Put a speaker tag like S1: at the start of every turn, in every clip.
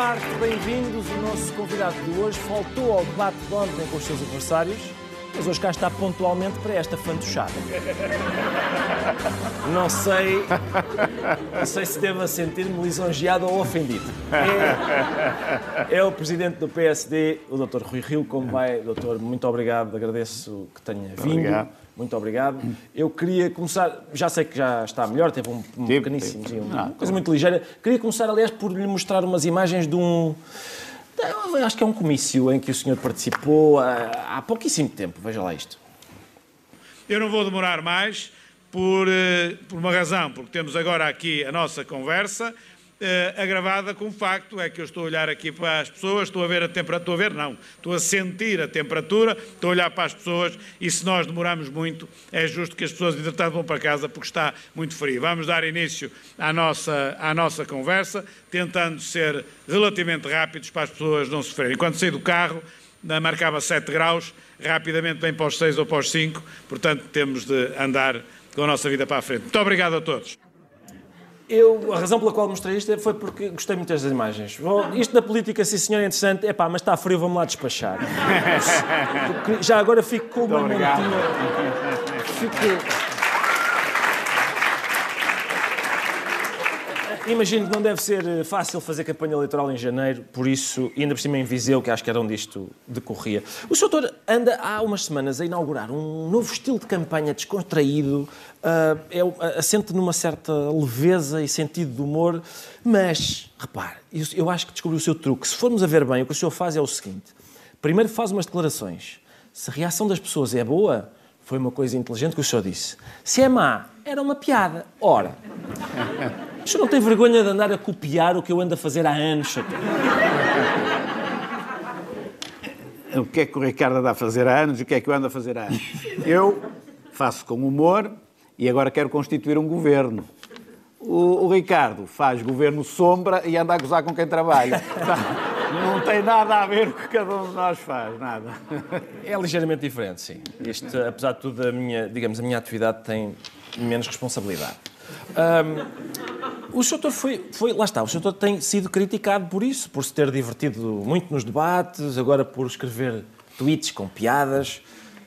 S1: tarde, bem-vindos. O nosso convidado de hoje faltou ao debate de ontem com os seus adversários, mas hoje cá está pontualmente para esta fantochada. Não sei, não sei se devo sentir-me lisonjeado ou ofendido. É, é, o presidente do PSD, o Dr. Rui Rio, como vai, doutor, muito obrigado, agradeço que tenha vindo.
S2: Obrigado.
S1: Muito obrigado. Eu queria começar, já sei que já está melhor, teve um, um pequeníssimo,
S2: tive.
S1: uma
S2: Ah,
S1: coisa muito ligeira. Queria começar, aliás, por lhe mostrar umas imagens de um. Eu acho que é um comício em que o senhor participou há, há pouquíssimo tempo. Veja lá isto.
S3: Eu não vou demorar mais por, eh, por uma razão, porque temos agora aqui a nossa conversa eh, agravada com o facto é que eu estou a olhar aqui para as pessoas, estou a ver a temperatura, estou a ver não, estou a sentir a temperatura, estou a olhar para as pessoas e se nós demorarmos muito é justo que as pessoas entretanto vão para casa porque está muito frio. Vamos dar início à nossa, à nossa conversa, tentando ser relativamente rápidos para as pessoas não sofrerem. Quando saí do carro, marcava 7 graus, rapidamente vem para os 6 ou para os 5, portanto temos de andar com a nossa vida para a frente. Muito obrigado a todos.
S1: Eu, a razão pela qual mostrei isto foi porque gostei muito das imagens. Isto na política, sim senhor, é interessante. Epá, mas está frio, vamos lá despachar. Já agora fico com uma montinha. Fico... Imagino que não deve ser eh, fácil fazer campanha eleitoral em janeiro, por isso, ainda por cima em Viseu, que acho que era onde isto decorria. O Sr. Doutor anda há umas semanas a inaugurar um novo estilo de campanha descontraído, ah, é, assente numa certa leveza e sentido de humor, mas, repare, eu, eu acho que descobri o seu truque. Se formos a ver bem, o que o senhor faz é o seguinte: primeiro faz umas declarações. Se a reação das pessoas é boa, foi uma coisa inteligente que o senhor disse. Se é má, era uma piada. Ora, o senhor não tem vergonha de andar a copiar o que eu ando a fazer há anos?
S2: O que é que o Ricardo anda a fazer há anos e o que é que eu ando a fazer há anos? Eu faço com humor e agora quero constituir um governo. O, o Ricardo faz governo sombra e anda a gozar com quem trabalha. Não tem nada a ver com o que cada um de nós faz, nada.
S1: É ligeiramente diferente, sim. Isto, apesar de tudo, a minha, digamos, a minha atividade tem menos responsabilidade. Ahm, o. Doutor foi, foi. Lá está, o. Doutor tem sido criticado por isso, por se ter divertido muito nos debates, agora por escrever tweets com piadas.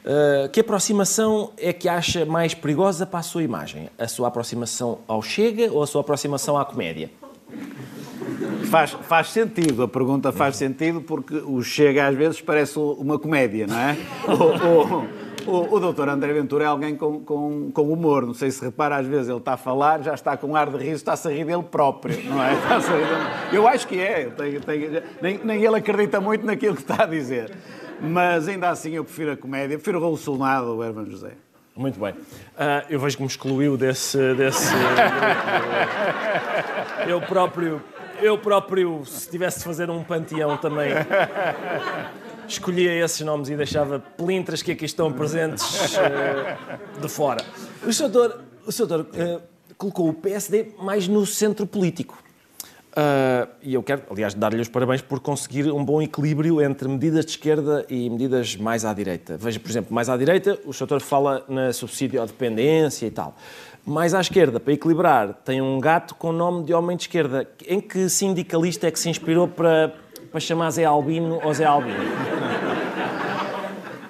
S1: Ah, que aproximação é que acha mais perigosa para a sua imagem? A sua aproximação ao Chega ou a sua aproximação à comédia?
S2: Faz, faz sentido, a pergunta faz sentido porque o Chega às vezes parece uma comédia, não é? O, o, o, o doutor André Ventura é alguém com, com, com humor, não sei se repara, às vezes ele está a falar, já está com ar de riso, está-se a rir dele próprio, não é? Está-se a rir dele. Eu acho que é, nem, nem ele acredita muito naquilo que está a dizer. Mas ainda assim eu prefiro a comédia, prefiro o Rolo Solnado, o Herman José.
S1: Muito bem. Ah, eu vejo que me excluiu desse. desse eu próprio. Eu próprio, se tivesse de fazer um panteão também, escolhia esses nomes e deixava pelintras que aqui estão presentes eh, de fora. O Sr. Doutor, o Sr. Doutor, eh, colocou o PSD mais no centro político. Ah, e eu quero, aliás, dar-lhe os parabéns por conseguir um bom equilíbrio entre medidas de esquerda e medidas mais à direita. Veja, por exemplo, mais à direita, o Sr. fala na subsídio à dependência e tal. Mais à esquerda, para equilibrar, tem um gato com nome de homem de esquerda. Em que sindicalista é que se inspirou para, para chamar Zé Albino ou Zé Albino?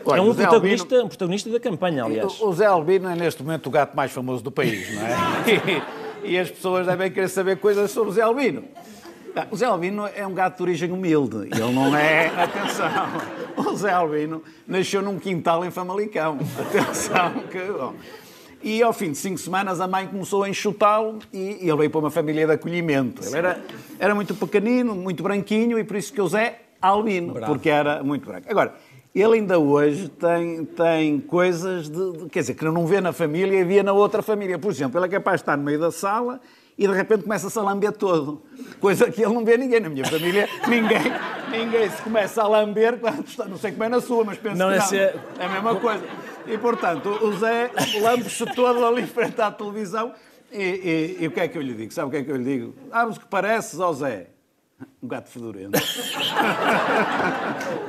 S2: Olha,
S1: é um protagonista,
S2: Albino-
S1: um protagonista da campanha, aliás.
S2: O Zé Albino é neste momento o gato mais famoso do país, não é? E, e as pessoas devem querer saber coisas sobre o Zé Albino. O Zé Albino é um gato de origem humilde. Ele não é. Atenção! O Zé Albino nasceu num quintal em Famalicão. Atenção! Que, bom. E ao fim de cinco semanas a mãe começou a enxutá-lo e ele veio para uma família de acolhimento. Ele era, era muito pequenino, muito branquinho e por isso que o Zé Albino, porque era muito branco. Agora, ele ainda hoje tem, tem coisas de, de- Quer dizer, que não vê na família e via na outra família. Por exemplo, ele é capaz de estar no meio da sala e de repente começa-se a lamber todo. Coisa que ele não vê ninguém. Na minha família, ninguém, ninguém se começa a lamber. quando está- Não sei como é na sua, mas penso
S1: Não,
S2: que não.
S1: esse é-
S2: É a mesma coisa. E, portanto, o Zé lambe-se todo ali frente à televisão. E, e- e o que é que eu lhe digo? Sabe o que é que eu lhe digo? Ah, mas que pareces ao Zé? Um gato fedorento.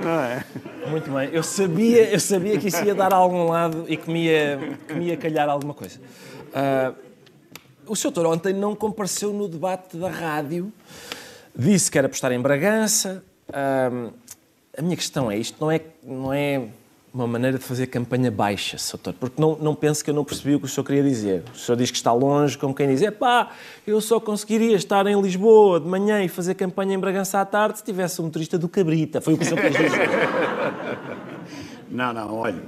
S2: Não é?
S1: Muito bem. Eu sabia, eu sabia que isso ia dar a algum lado e que me ia, que me ia calhar alguma coisa. Ah, o Sr. Doutor ontem não compareceu no debate da rádio Disse que era apostar em Bragança. Hum, a minha questão é, isto não é, não é uma maneira de fazer campanha baixa, Sr. Doutor, porque não, não pense que eu não percebi o que o senhor queria dizer. O senhor diz que está longe, como quem diz, é pá, eu só conseguiria estar em Lisboa de manhã e fazer campanha em Bragança à tarde se tivesse um motorista do Cabrita. Foi o que o senhor quis dizer.
S2: Não, não, olha.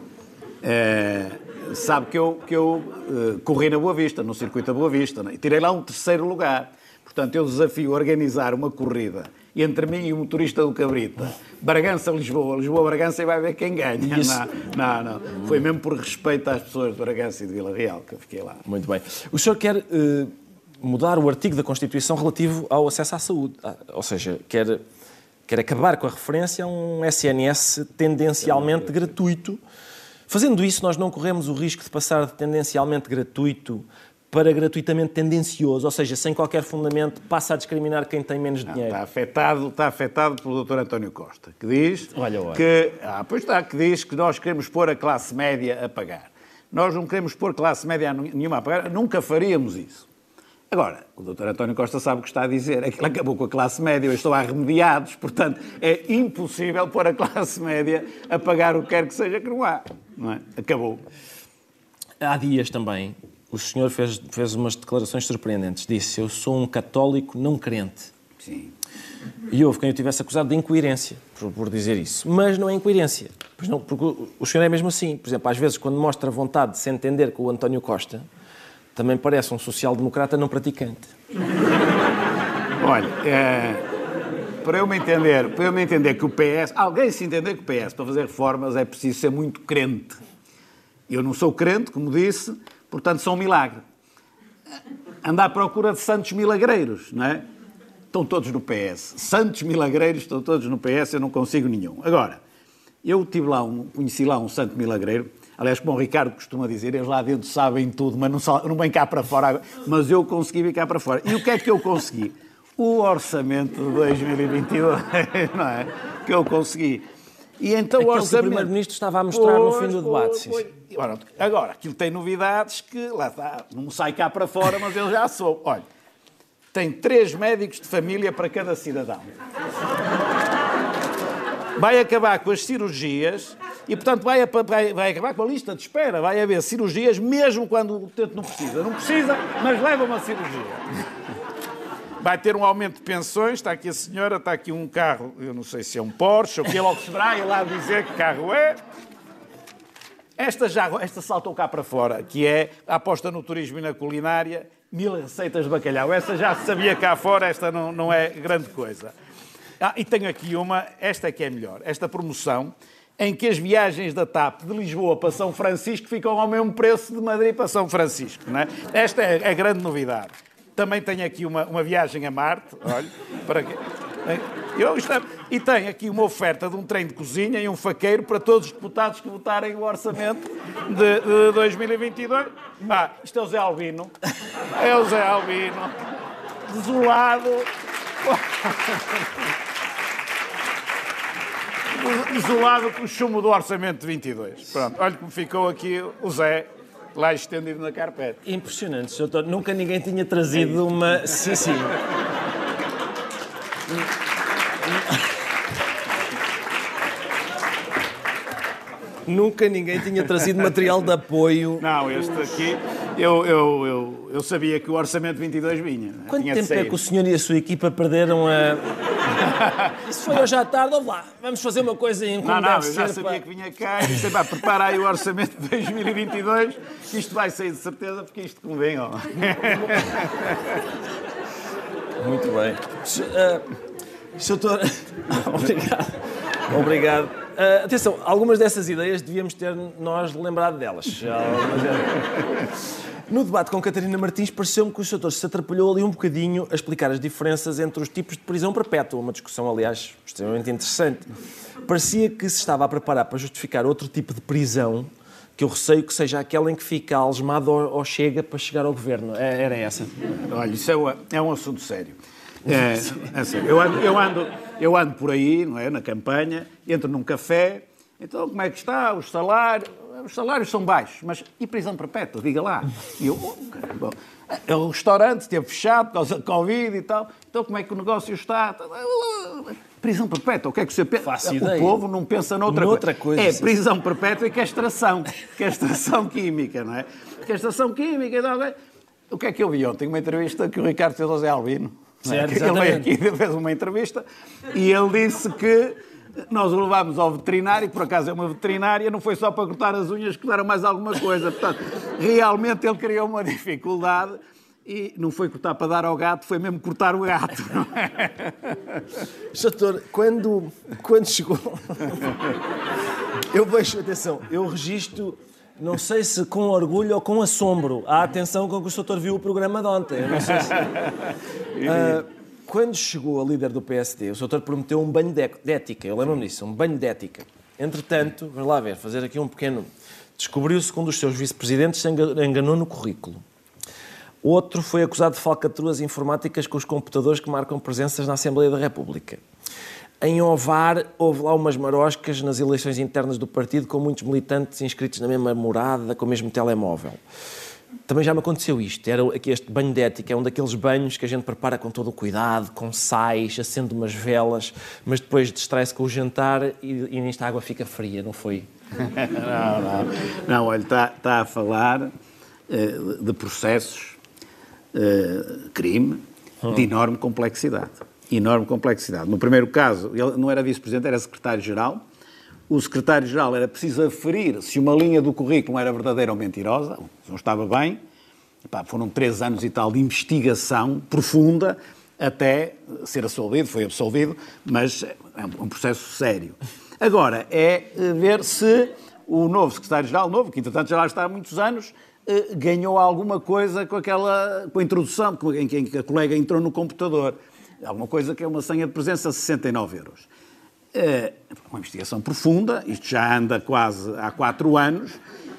S2: É, sabe que eu, que eu uh, corri na Boa Vista, no circuito da Boa Vista, né? e tirei lá um terceiro lugar. Portanto, eu desafio organizar uma corrida entre mim e o motorista do Cabrita. Bragança-Lisboa, Lisboa-Bragança e vai ver quem ganha. Não, não, não. Foi mesmo por respeito às pessoas de Bragança e de Vila Real que eu fiquei lá.
S1: Muito bem. O senhor quer uh, mudar o artigo da Constituição relativo ao acesso à saúde. Ah, ou seja, quer, quer acabar com a referência a um SNS tendencialmente gratuito. Fazendo isso, nós não corremos o risco de passar de tendencialmente gratuito para gratuitamente tendencioso, ou seja, sem qualquer fundamento, passa a discriminar quem tem menos
S2: não,
S1: dinheiro.
S2: Está afetado, está afetado pelo Dr. António Costa, que diz
S1: olha, olha.
S2: que ah, pois está, que diz que nós queremos pôr a classe média a pagar. Nós não queremos pôr classe média nenhuma a pagar, nunca faríamos isso. Agora, o Dr. António Costa sabe o que está a dizer, é que ele acabou com a classe média, eu estou a remediados, portanto, é impossível pôr a classe média a pagar o que quer que seja que não há. Não é? Acabou.
S1: Há dias também, o senhor fez, fez umas declarações surpreendentes. Disse: Eu sou um católico não crente.
S2: Sim.
S1: E houve quem o tivesse acusado de incoerência por, por, dizer isso. Mas não é incoerência. Pois não, porque o, o senhor é mesmo assim. Por exemplo, às vezes, quando mostra vontade de se entender com o António Costa, também parece um social-democrata não praticante.
S2: Olha, é, para eu me entender, para eu me entender que o PS, alguém se entender que o PS para fazer reformas é preciso ser muito crente. Eu não sou crente, como disse, Portanto, são um milagre. Anda à procura de santos milagreiros, não é? Estão todos no PS. Santos milagreiros estão todos no PS, eu não consigo nenhum. Agora, eu tive lá um, conheci lá um santo milagreiro, aliás, como o Ricardo costuma dizer, eles lá dentro sabem tudo, mas não, não vêm cá para fora. Mas eu consegui vir cá para fora. E o que é que eu consegui? O orçamento de 2022, não é? Que eu consegui.
S1: E então Aquele o orçamento... o Primeiro-Ministro estava a mostrar pois, no fim do debate. Pois,
S2: pois. Agora, aquilo tem novidades que, lá está, não sai cá para fora, mas eu já sou. Olha, tem três médicos de família para cada cidadão. Vai acabar com as cirurgias e, portanto, vai, vai, vai, acabar com a lista de espera. Vai haver cirurgias mesmo quando o utente não precisa. Não precisa, mas leva uma cirurgia vai ter um aumento de pensões. Está aqui a senhora, está aqui um carro, eu não sei se é um Porsche ou que ele se verá lá dizer que carro é. Esta já, esta saltou cá para fora, que é a aposta no turismo e na culinária, mil receitas de bacalhau. Essa já se sabia cá fora, esta não, não é grande coisa. Ah, e tenho aqui uma, esta é que é melhor, esta promoção, em que as viagens da TAP de Lisboa para São Francisco ficam ao mesmo preço de Madrid para São Francisco. Não é? Esta é a grande novidade. Também tenho aqui uma, uma viagem a Marte, olha, para que... Eu é, e tem aqui uma oferta de um trem de cozinha e um faqueiro para todos os deputados que votarem o orçamento de, de 2022. Ah, isto é o Zé Albino. É o Zé Albino. Desolado. Desolado com o chumo do orçamento de 22. Pronto, olha como ficou aqui o Zé lá estendido na carpete.
S1: Impressionante, doutor. Nunca ninguém tinha trazido uma. Sim, sim. Nunca ninguém tinha trazido material de apoio.
S2: Não, este aqui, eu, eu, eu, eu sabia que o orçamento 22 vinha.
S1: Né? Quanto tempo é que o senhor e a sua equipa perderam a. Isso foi hoje à tarde, vamos lá, vamos fazer uma coisa em
S2: Não, não, eu já sabia que vinha cá e disse, pá, prepara aí o orçamento de 2022, que isto vai sair de certeza, porque isto convém, ó.
S1: Muito bem. Uh, doutor... Obrigado. Obrigado. Uh, atenção, algumas dessas ideias devíamos ter nós lembrado delas. No debate com Catarina Martins, pareceu-me que o Sr. se atrapalhou ali um bocadinho a explicar as diferenças entre os tipos de prisão perpétua, uma discussão, aliás, extremamente interessante. Parecia que se estava a preparar para justificar outro tipo de prisão, que eu receio que seja aquela em que fica algemado ou chega para chegar ao governo. É, era essa.
S2: Olha, isso é, um, é um assunto sério. É, é sério. Eu ando, eu, ando, eu ando por aí, não é, na campanha, entro num café, então como é que está, os salários os salários são baixos, mas e prisão perpétua? Diga lá. E eu, oh, caramba, o restaurante esteve fechado por causa da Covid e tal, então como é que o negócio está? Prisão perpétua, o que é que você pensa?
S1: Faço
S2: o
S1: ideia.
S2: povo não pensa noutra,
S1: Noutra coisa,
S2: É
S1: sim.
S2: prisão perpétua e castração. Castração química, não é? Castração química e tal. O que é que eu vi ontem? Uma entrevista que o Ricardo fez ao Zé Albino. é?
S1: Certo,
S2: ele veio aqui fez uma entrevista e ele disse que nós o levámos ao veterinário, que por acaso é uma veterinária, não foi só para cortar as unhas, que deram mais alguma coisa. Portanto, realmente ele criou uma dificuldade e não foi cortar para dar ao gato, foi mesmo cortar o gato. é?
S1: Doutor, quando, quando chegou. eu vejo, atenção, eu registro, não sei se com orgulho ou com assombro, a atenção com que o doutor viu o programa de ontem. Não sei se- Ah, quando chegou a líder do PSD, o doutor prometeu um banho de de ética, eu lembro-me disso, um banho de ética. Entretanto, vamos lá ver, fazer aqui um pequeno. Descobriu-se que um dos seus vice-presidentes se enga- enganou no currículo. Outro foi acusado de falcatruas informáticas com os computadores que marcam presenças na Assembleia da República. Em Ovar, houve lá umas maroscas nas eleições internas do partido, com muitos militantes inscritos na mesma morada, com o mesmo telemóvel. Também já me aconteceu isto. Era aqui este banho de ética, é um daqueles banhos que a gente prepara com todo o cuidado, com sais, acende umas velas, mas depois distrai-se com o jantar e, e nisto a água fica fria, não foi?
S2: Não, não. Não, olha, está, está a falar eh, de processos, eh, crime, de enorme complexidade. Enorme complexidade. No primeiro caso, ele não era vice-presidente, era secretário-geral. O secretário-geral era preciso aferir se uma linha do currículo era verdadeira ou mentirosa, não estava bem. Epá, foram três anos e tal de investigação profunda até ser absolvido, foi absolvido, mas é um um processo sério. Agora, é eh, ver se o novo secretário-geral, novo, que entretanto já lá está há muitos anos, eh, ganhou alguma coisa com aquela, com a introdução, em que a colega entrou no computador. Alguma coisa que é uma senha de presença a 69 euros. É uma investigação profunda, isto já anda quase há quatro anos,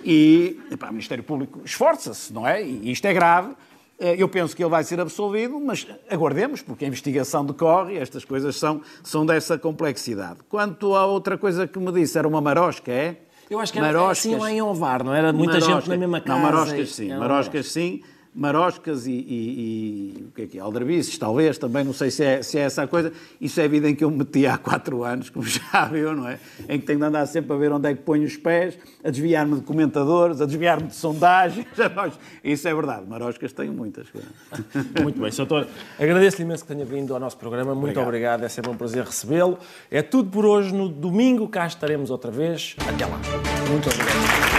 S2: e epá, o Ministério Público esforça-se, não é? E isto é grave. Eh, Eu penso que ele vai ser absolvido, mas aguardemos, porque a investigação decorre e estas coisas são, são dessa complexidade. Quanto à outra coisa que me disse, era uma marosca, é?
S1: Eu acho que era
S2: Maroscas.
S1: assim lá em Ovar, não era? Muita gente
S2: Marosca.
S1: na mesma casa.
S2: Não, maroscas sim,
S1: Era
S2: maroscas sim. Maroscas e, e- e- o que é que é? Aldrabices, talvez, também, não sei se é, se é essa a coisa. Isso é evidente que eu me meti há quatro anos, como já viu, não é? Em que tenho de andar sempre a ver onde é que ponho os pés, a desviar-me de comentadores, a desviar-me de sondagens. Isso é verdade, maroscas tenho muitas.
S1: Muito bem, Sr. Doutor. Agradeço-lhe imenso que tenha vindo ao nosso programa. Muito obrigado. É sempre um prazer recebê-lo. É tudo por hoje. No domingo cá estaremos outra vez. Até lá. Muito obrigado.